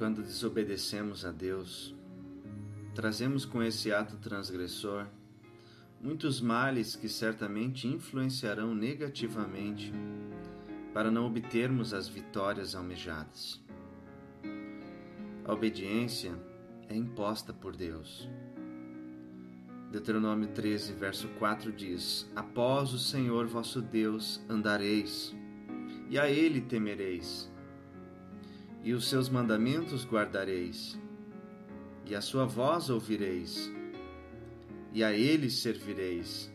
Quando desobedecemos a Deus, trazemos com esse ato transgressor muitos males que certamente influenciarão negativamente para não obtermos as vitórias almejadas. A obediência é imposta por Deus. Deuteronômio 13, verso 4 diz: Após o Senhor vosso Deus andareis, e a Ele temereis, e os seus mandamentos guardareis, e a sua voz ouvireis, e a Ele servireis,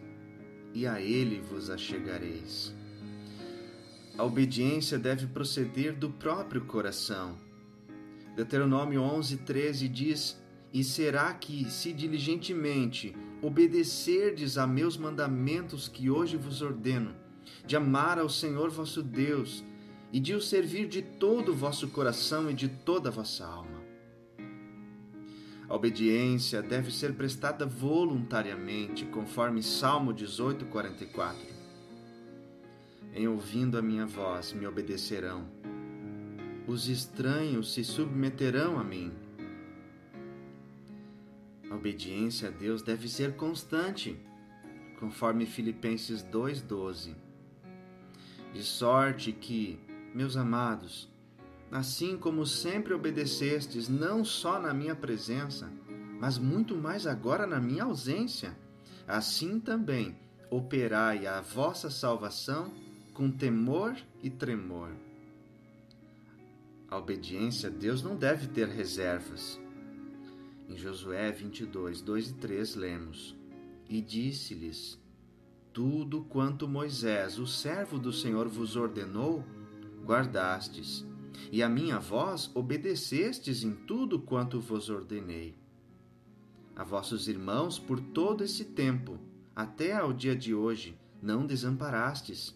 e a Ele vos achegareis. A obediência deve proceder do próprio coração. Deuteronômio 11, 13 diz: E será que, se diligentemente obedecerdes a meus mandamentos que hoje vos ordeno, de amar ao Senhor vosso Deus e de o servir de todo o vosso coração e de toda a vossa alma. A obediência deve ser prestada voluntariamente, conforme Salmo 18, 44. Em ouvindo a minha voz me obedecerão. Os estranhos se submeterão a mim. A obediência a Deus deve ser constante, conforme Filipenses 2,12. De sorte que, meus amados, assim como sempre obedecestes, não só na minha presença, mas muito mais agora na minha ausência, assim também operai a vossa salvação com temor e tremor. A obediência a Deus não deve ter reservas em Josué 22, 2 e 3 lemos: E disse-lhes: Tudo quanto Moisés, o servo do Senhor, vos ordenou, guardastes, e a minha voz obedecestes em tudo quanto vos ordenei. A vossos irmãos, por todo esse tempo, até ao dia de hoje, não desamparastes.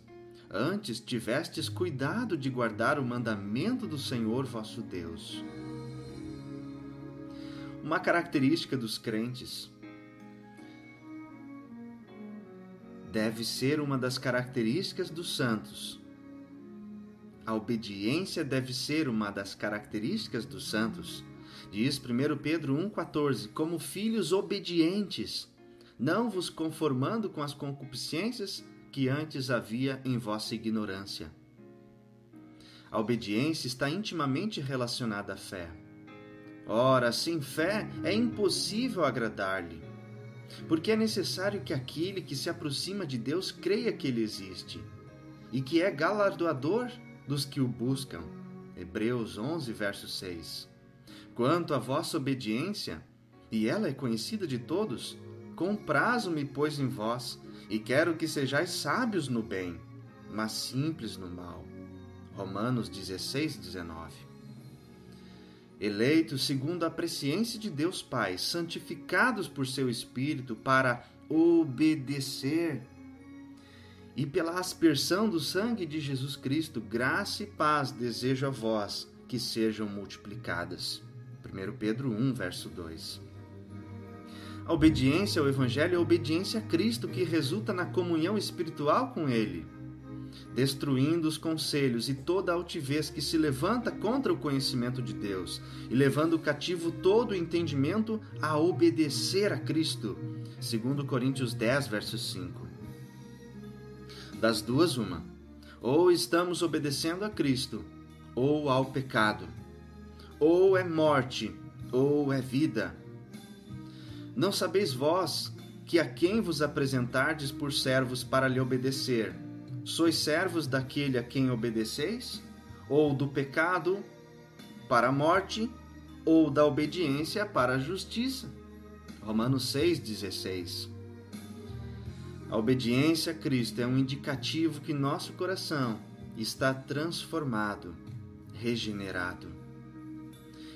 Antes tivestes cuidado de guardar o mandamento do Senhor vosso Deus uma característica dos crentes. Deve ser uma das características dos santos. A obediência deve ser uma das características dos santos. Diz 1 Pedro 1,14: Como filhos obedientes, não vos conformando com as concupiscências que antes havia em vossa ignorância. A obediência está intimamente relacionada à fé. Ora, sem fé é impossível agradar-lhe, porque é necessário que aquele que se aproxima de Deus creia que ele existe e que é galardoador dos que o buscam. Hebreus 11, verso 6. Quanto à vossa obediência, e ela é conhecida de todos, comprazo-me, pois, em vós, e quero que sejais sábios no bem, mas simples no mal. Romanos 16, 19 eleitos segundo a presciência de Deus Pai, santificados por seu Espírito para obedecer. E pela aspersão do sangue de Jesus Cristo, graça e paz desejo a vós que sejam multiplicadas. 1 Pedro 1, verso 2. A obediência ao Evangelho é a obediência a Cristo que resulta na comunhão espiritual com Ele destruindo os conselhos e toda altivez que se levanta contra o conhecimento de Deus, e levando cativo todo o entendimento a obedecer a Cristo. Segundo Coríntios 10, verso 5. Das duas uma: ou estamos obedecendo a Cristo, ou ao pecado. Ou é morte, ou é vida. Não sabeis vós que a quem vos apresentardes por servos para lhe obedecer, Sois servos daquele a quem obedeceis? Ou do pecado para a morte, ou da obediência para a justiça? Romanos 6,16 A obediência a Cristo é um indicativo que nosso coração está transformado, regenerado.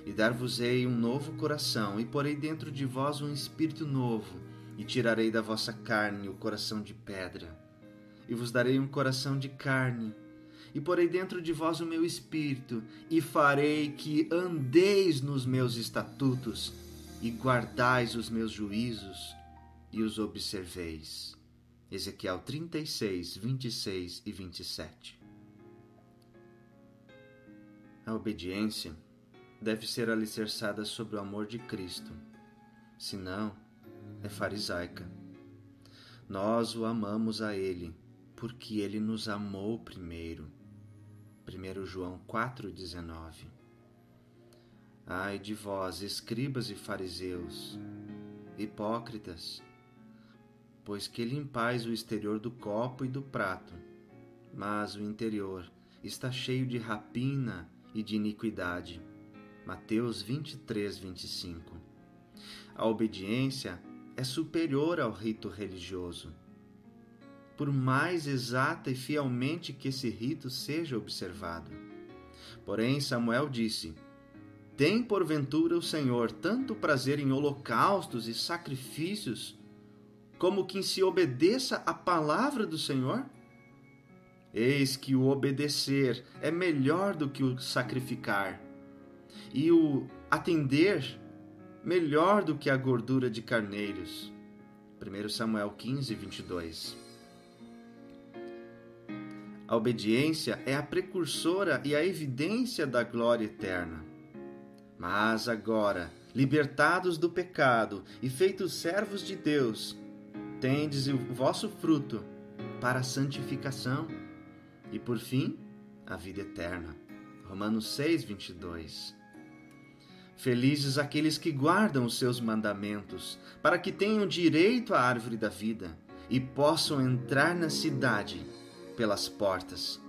E dar-vos-ei um novo coração, e porei dentro de vós um espírito novo, e tirarei da vossa carne o coração de pedra e vos darei um coração de carne, e porei dentro de vós o meu espírito, e farei que andeis nos meus estatutos, e guardais os meus juízos, e os observeis. Ezequiel 36, 26 e 27. A obediência deve ser alicerçada sobre o amor de Cristo, senão é farisaica. Nós o amamos a Ele, porque Ele nos amou primeiro. 1 João 4,19 Ai de vós, escribas e fariseus, hipócritas, pois que limpais o exterior do copo e do prato, mas o interior está cheio de rapina e de iniquidade. Mateus 23, 25. A obediência é superior ao rito religioso. Por mais exata e fielmente que esse rito seja observado. Porém, Samuel disse: tem porventura o Senhor tanto prazer em holocaustos e sacrifícios, como que se obedeça à palavra do Senhor? Eis que o obedecer é melhor do que o sacrificar, e o atender melhor do que a gordura de carneiros. 1 Samuel 15, 22. A obediência é a precursora e a evidência da glória eterna. Mas agora, libertados do pecado e feitos servos de Deus, tendes o vosso fruto para a santificação e, por fim, a vida eterna. Romanos 6, 22. Felizes aqueles que guardam os seus mandamentos, para que tenham direito à árvore da vida e possam entrar na cidade pelas portas.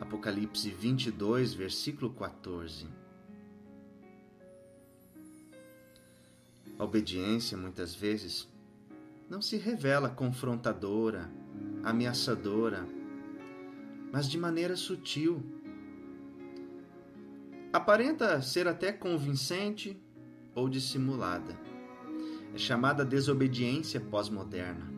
Apocalipse 22, versículo 14. A obediência, muitas vezes, não se revela confrontadora, ameaçadora, mas de maneira sutil. Aparenta ser até convincente ou dissimulada. É chamada desobediência pós-moderna.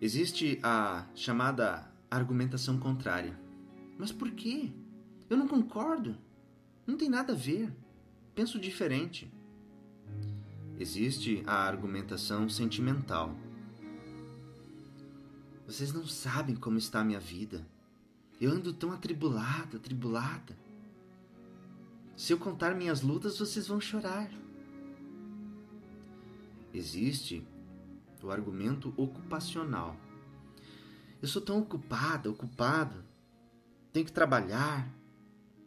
Existe a chamada argumentação contrária. Mas por quê? Eu não concordo. Não tem nada a ver penso diferente. Existe a argumentação sentimental. Vocês não sabem como está a minha vida. Eu ando tão atribulada, atribulada. Se eu contar minhas lutas, vocês vão chorar. Existe o argumento ocupacional. Eu sou tão ocupada, ocupado. Tenho que trabalhar.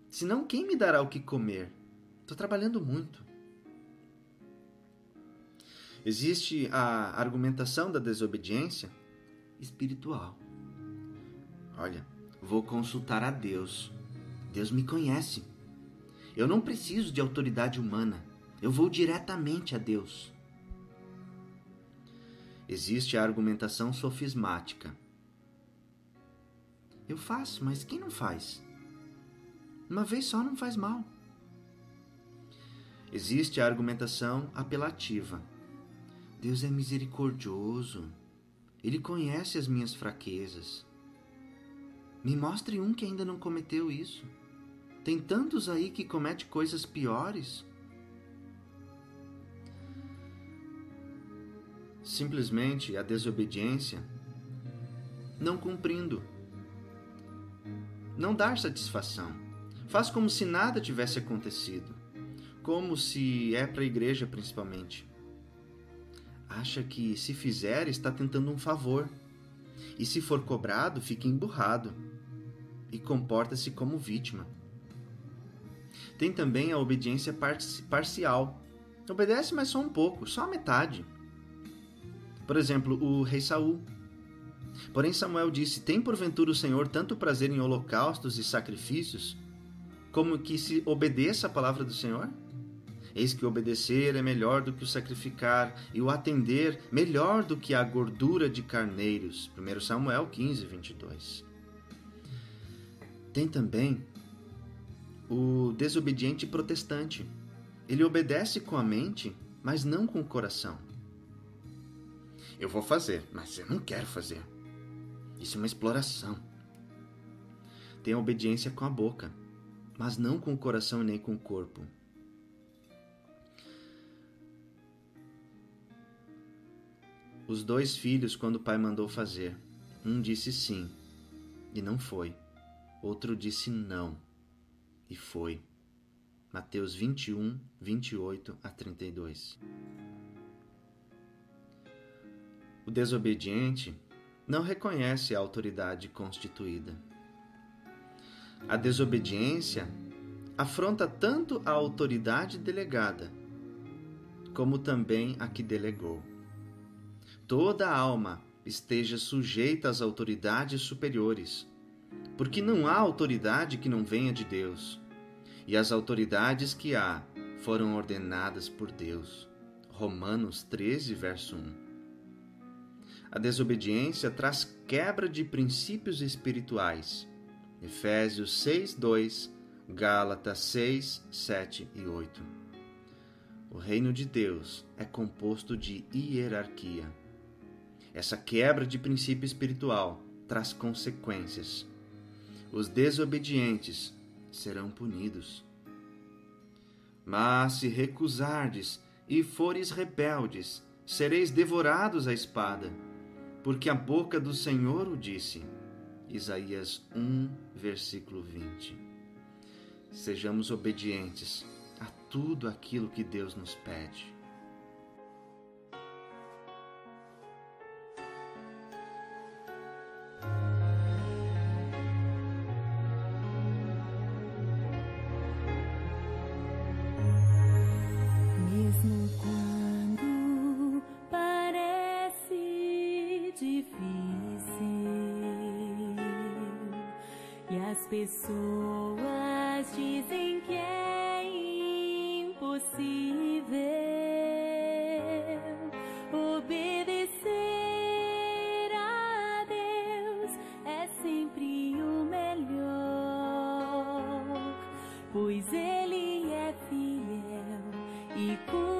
Senão, quem me dará o que comer? Estou trabalhando muito. Existe a argumentação da desobediência espiritual. Olha, vou consultar a Deus. Deus me conhece. Eu não preciso de autoridade humana. Eu vou diretamente a Deus. Existe a argumentação sofismática. Eu faço, mas quem não faz? Uma vez só não faz mal. Existe a argumentação apelativa. Deus é misericordioso. Ele conhece as minhas fraquezas. Me mostre um que ainda não cometeu isso. Tem tantos aí que comete coisas piores. Simplesmente a desobediência, não cumprindo, não dar satisfação, faz como se nada tivesse acontecido como se é para a igreja principalmente. Acha que se fizer está tentando um favor. E se for cobrado, fica emburrado e comporta-se como vítima. Tem também a obediência parcial. Obedece, mas só um pouco, só a metade. Por exemplo, o rei Saul. Porém Samuel disse: Tem porventura o Senhor tanto prazer em holocaustos e sacrifícios, como que se obedeça a palavra do Senhor? Eis que obedecer é melhor do que o sacrificar, e o atender melhor do que a gordura de carneiros. 1 Samuel 15, 22. Tem também o desobediente protestante. Ele obedece com a mente, mas não com o coração. Eu vou fazer, mas eu não quero fazer. Isso é uma exploração. Tem a obediência com a boca, mas não com o coração nem com o corpo. Os dois filhos quando o pai mandou fazer. Um disse sim, e não foi. Outro disse não, e foi. Mateus 21, 28 a 32. O desobediente não reconhece a autoridade constituída. A desobediência afronta tanto a autoridade delegada, como também a que delegou. Toda alma esteja sujeita às autoridades superiores, porque não há autoridade que não venha de Deus, e as autoridades que há foram ordenadas por Deus. Romanos 13, verso 1. A desobediência traz quebra de princípios espirituais. Efésios 6, 2, Gálatas 6, 7 e 8. O reino de Deus é composto de hierarquia. Essa quebra de princípio espiritual traz consequências. Os desobedientes serão punidos. Mas se recusardes e fores rebeldes, sereis devorados à espada porque a boca do Senhor o disse. Isaías 1, versículo 20. Sejamos obedientes a tudo aquilo que Deus nos pede. Pessoas dizem que é impossível obedecer a Deus. É sempre o melhor, pois Ele é fiel e cumpre